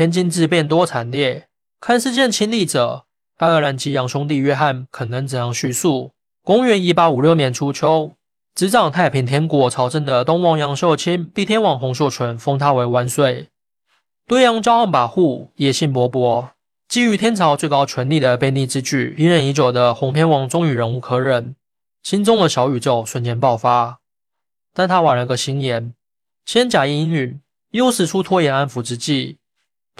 天津之变多惨烈，看事件亲历者爱尔兰籍洋兄弟约翰肯能怎样叙述？公元一八五六年初秋，执掌太平天国朝政的东王杨秀清逼天王洪秀全封他为万岁，对洋骄横跋扈，野心勃勃，觊觎天朝最高权力的卑逆之举，隐忍已久的洪天王终于忍无可忍，心中的小宇宙瞬间爆发。但他玩了个心眼，先假意应允，又使出拖延安抚之计，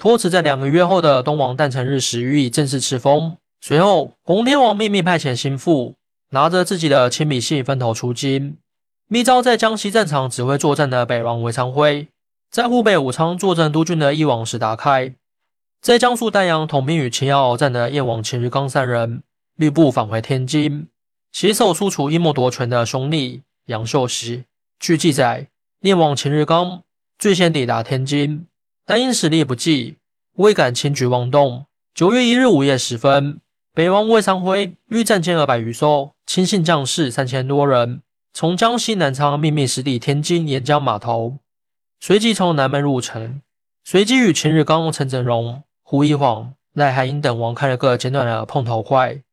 托辞在两个月后的东王诞辰日时予以正式赐封。随后，洪天王秘密派遣心腹。拿着自己的亲笔信分头出京，密诏在江西战场指挥作战的北王韦昌辉，在湖北武昌坐镇督军的翼王石达开，在江苏丹阳统兵与秦瑶鏖战的燕王秦日刚三人，率部返回天津，携手出除阴谋夺权的兄弟杨秀喜。据记载，燕王秦日刚最先抵达天津，但因实力不济，未敢轻举妄动。九月一日午夜时分。北王魏昌辉率战舰二百余艘，亲信将士三千多人，从江西南昌秘密驶抵天津沿江码头，随即从南门入城，随即与秦日刚、陈整荣、胡一晃、赖海英等王开了个简短的碰头会。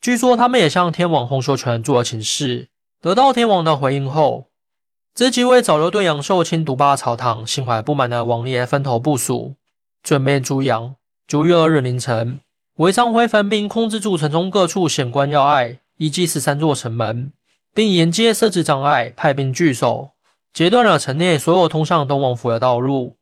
据说他们也向天王洪秀全做了请示，得到天王的回应后，这几位早就对杨秀清独霸朝堂心怀不满的王爷分头部署，准备诛杨。九月二日凌晨。韦昌辉分兵控制住城中各处险关要隘，以及十三座城门，并沿街设置障碍，派兵据守，截断了城内所有通向东王府的道路。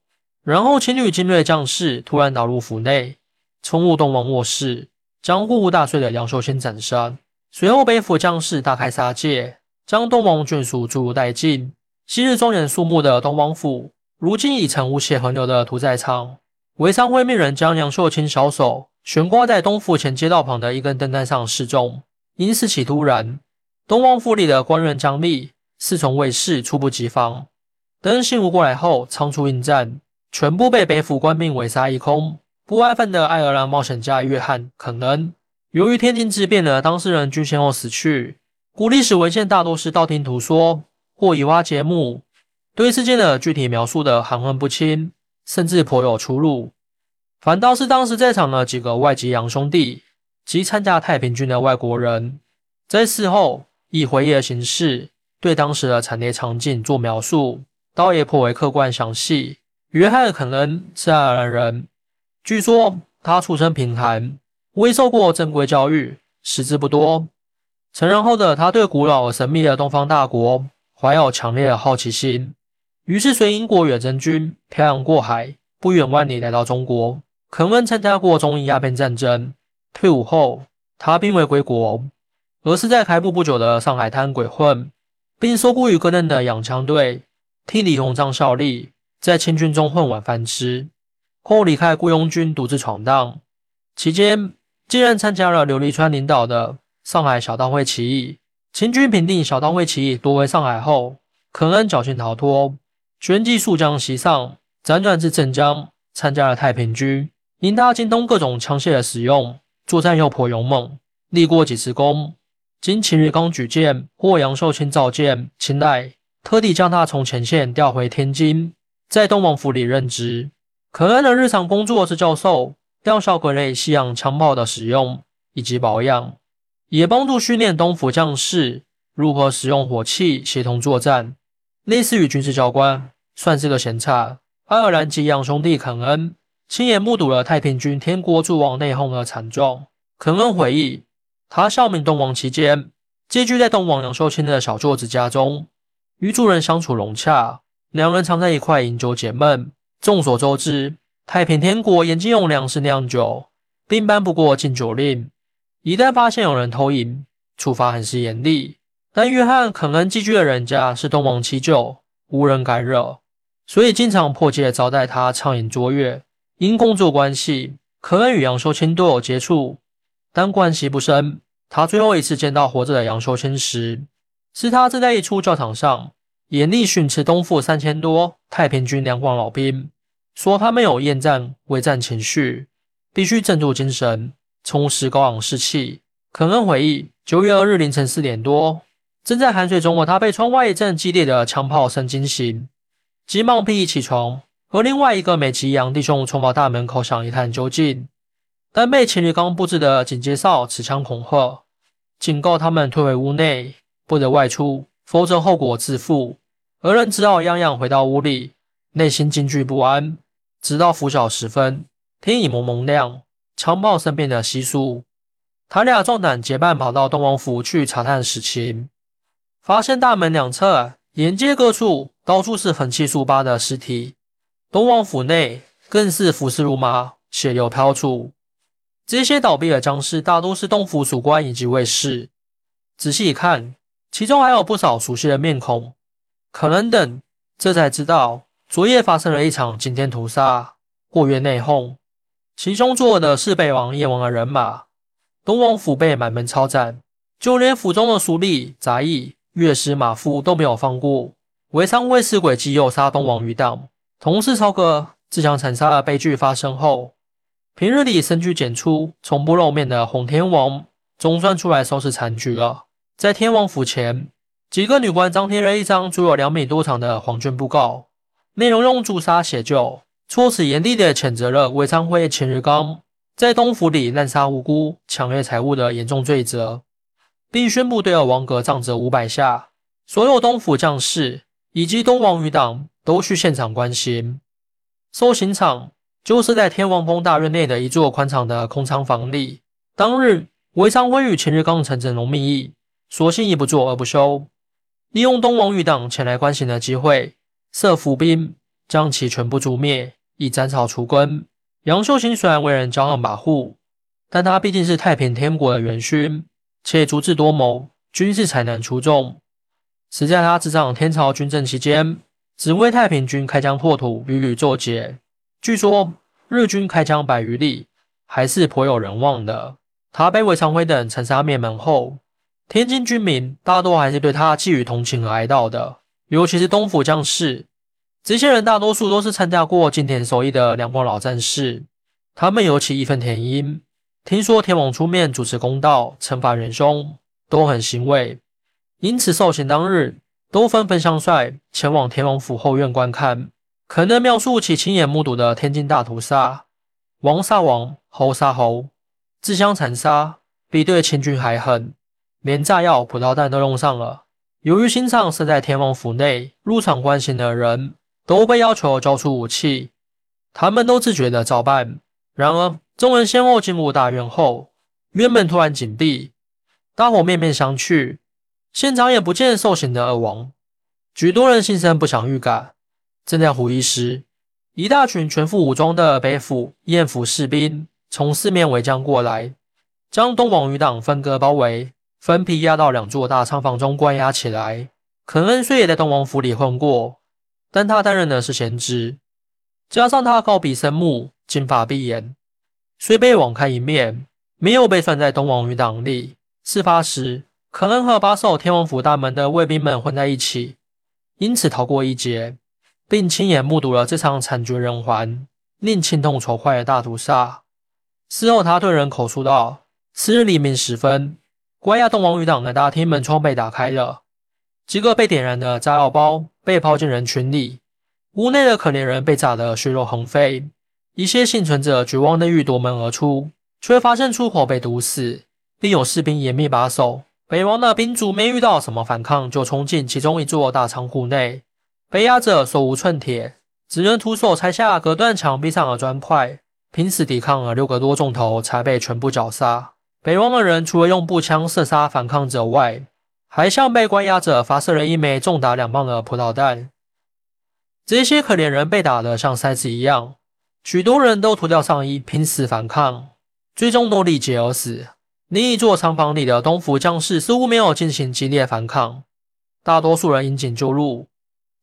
然后，情侣精锐将士突然打入府内，冲入东王卧室，将呼呼大睡的杨秀清斩杀。随后，北府将士大开杀戒，将东王眷属逐入殆尽。昔日庄严肃穆的东王府，如今已成无血横流的屠宰场。韦昌辉命人将杨秀清小手。悬挂在东府前街道旁的一根灯杆上示众，因事起突然，东王府里的官员张力、侍从卫士猝不及防，等醒悟过来后仓促应战，全部被北府官兵围杀一空。不安分的爱尔兰冒险家约翰·肯恩，由于天津之变的当事人均先后死去，古历史文献大多是道听途说或以挖掘目，对事件的具体描述的含混不清，甚至颇有出入。反倒是当时在场的几个外籍洋兄弟及参加太平军的外国人，在事后以回忆的形式对当时的惨烈场景做描述，倒也颇为客观详细。约翰可能是爱尔兰人，据说他出身贫寒，未受过正规教育，识字不多。成人后的他对古老神秘的东方大国怀有强烈的好奇心，于是随英国远征军漂洋过海，不远万里来到中国。肯恩参加过中印鸦片战争，退伍后他并未归国，而是在开埠不久的上海滩鬼混，并受雇于哥伦的洋枪队，替李鸿章效力，在清军中混碗饭吃。后离开雇佣军，独自闯荡，期间竟然参加了刘立川领导的上海小刀会起义。清军平定小刀会起义，夺回上海后，肯恩侥幸逃脱，旋即溯江西上，辗转至镇江，参加了太平军。因他精通各种枪械的使用，作战又颇勇猛，立过几次功。经秦日刚举荐获杨秀清召见秦代，特地将他从前线调回天津，在东王府里任职。可恩的日常工作是教授吊销各类西洋枪炮的使用以及保养，也帮助训练东府将士如何使用火器协同作战，类似于军事教官，算是个闲差。爱尔兰吉洋兄弟肯恩。亲眼目睹了太平军天国诸王内讧的惨状。肯恩回忆，他效命东王期间，寄居在东王杨秀清的小舅子家中，与主人相处融洽，两人常在一块饮酒解闷。众所周知，太平天国严禁用粮食酿酒，并颁布过禁酒令，一旦发现有人偷饮，处罚很是严厉。但约翰·肯恩寄居的人家是东王七舅，无人敢惹，所以经常迫切招待他畅饮卓越。因工作关系，可恩与杨秀清都有接触，但关系不深。他最后一次见到活着的杨秀清时，是他正在一处教堂上严厉训斥东府三千多太平军两广老兵，说他们有厌战畏战情绪，必须振作精神，充实高昂士气。肯恩回忆，九月二日凌晨四点多，正在酣睡中的他被窗外一阵激烈的枪炮声惊醒，急忙披衣起床。和另外一个美籍洋弟兄冲到大门口想一探究竟，但被秦日刚布置的警戒哨持枪恐吓，警告他们退回屋内，不得外出，否则后果自负。二人只好样样回到屋里，内心惊惧不安。直到拂晓时分，天已蒙蒙亮，枪炮声变得稀疏。他俩壮胆结伴跑到东王府去查探实情，发现大门两侧、沿街各处到处是横七竖八的尸体，东王府内更是腐尸如麻，血流飘出。这些倒闭的僵尸大多是东府属官以及卫士。仔细一看，其中还有不少熟悉的面孔。可能等，这才知道昨夜发生了一场惊天屠杀，过月内讧，其中作恶的是北王燕王的人马。东王府被满门抄斩，就连府中的书吏、杂役、乐师、马夫都没有放过。韦昌卫士诡计诱杀东王余党，同时朝歌自相残杀的悲剧发生后，平日里深居简出、从不露面的洪天王，总算出来收拾残局了。在天王府前，几个女官张贴了一张足有两米多长的黄绢布告，内容用朱砂写就，措辞严厉的谴责了韦昌辉、秦日刚。在东府里滥杀无辜、抢掠财物的严重罪责，并宣布对尔王阁杖责五百下。所有东府将士以及东王余党都去现场观刑。搜刑场就是在天王峰大院内的一座宽敞的空仓房里。当日，韦昌辉与秦日刚成整容密议，索性一不做二不休，利用东王余党前来观刑的机会，设伏兵将其全部诛灭，以斩草除根。杨秀清虽然为人骄横跋扈，但他毕竟是太平天国的元勋，且足智多谋，军事才能出众。实在他执掌天朝军政期间，只为太平军开疆拓土，屡屡作捷。据说日军开疆百余里，还是颇有人望的。他被韦昌辉等残杀灭门后，天津军民大多还是对他寄予同情和哀悼的，尤其是东府将士。这些人大多数都是参加过金田守义的两广老战士，他们尤其义愤填膺。听说天王出面主持公道，惩罚元凶，都很欣慰。因此受刑当日，都纷纷相率前往天王府后院观看，可能描述其亲眼目睹的天津大屠杀：王杀王，侯杀侯，自相残杀，比对千军还狠，连炸药、葡萄弹都用上了。由于新上设在天王府内，入场观刑的人。都被要求交出武器，他们都自觉的照办。然而，众人先后进入大院后，院门突然紧闭，大伙面面相觑，现场也不见受刑的二王。许多人心生不祥预感。正在狐疑时，一大群全副武装的北府、燕府士兵从四面围将过来，将东王余党分割包围，分批押到两座大仓房中关押起来。肯恩虽也在东王府里混过。但他担任的是贤职，加上他高鼻深目、金发碧眼，虽被网开一面，没有被算在东王余党里。事发时，可能和把守天王府大门的卫兵们混在一起，因此逃过一劫，并亲眼目睹了这场惨绝人寰、令心痛仇快的大屠杀。事后，他对人口述道：“次日黎明时分，关押东王余党的大厅门窗被打开了。”几个被点燃的炸药包被抛进人群里，屋内的可怜人被炸得血肉横飞。一些幸存者绝望地欲夺门而出，却发现出口被堵死，并有士兵严密把守。北王的兵卒没遇到什么反抗，就冲进其中一座大仓库内。被压者手无寸铁，只能徒手拆下隔断墙壁上的砖块，拼死抵抗了六个多钟头，才被全部绞杀。北王的人除了用步枪射杀反抗者外，还向被关押者发射了一枚重达两磅的葡萄弹。这些可怜人被打得像筛子一样，许多人都脱掉上衣，拼死反抗，最终都力竭而死。另一座仓房里的东府将士似乎没有进行激烈反抗，大多数人引颈就戮，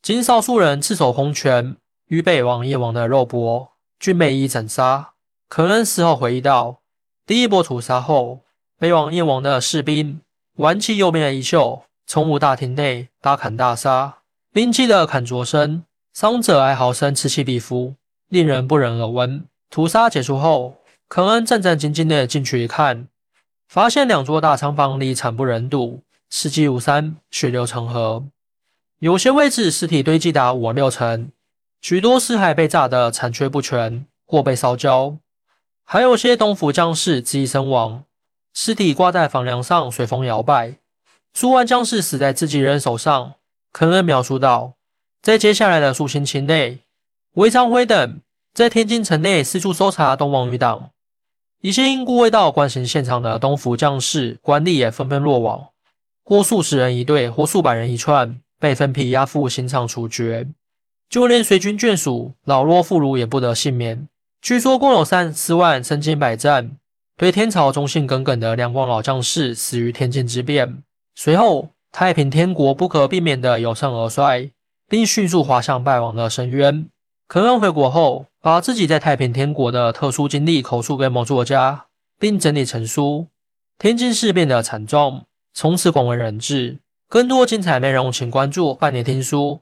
仅少数人赤手空拳与北王、夜王的肉搏，均被一斩杀。可能事后回忆到，第一波屠杀后，北王、夜王的士兵。挽起右边的衣袖，冲入大厅内，大砍大杀，兵器的砍啄声、伤者哀嚎声此起彼伏，令人不忍耳闻。屠杀结束后，肯恩战战兢兢地进去一看，发现两座大仓房里惨不忍睹，尸积如山，血流成河，有些位置尸体堆积达五六层，许多尸骸被炸得残缺不全或被烧焦，还有些东府将士自缢身亡，尸体挂在房梁上随风摇摆。数万将士死在自己人手上。肯恩描述道，在接下来的数星期内，韦昌辉等在天津城内四处搜查东王余党，一些因故未到关心现场的东府将士官吏也纷纷落网，或数十人一队，或数百人一串，被分批押赴刑场处决。就连随军眷属、老弱妇孺也不得幸免。据说共有三四万身经百战、对天朝忠心耿耿的两广老将士死于天津之变。随后。太平天国不可避免的由盛而衰，并迅速滑向败亡的深渊。肯恩回国后，把自己在太平天国的特殊经历口述给某作家，并整理成书。天津事变的惨重从此广为人知。更多精彩内容，请关注半年听书。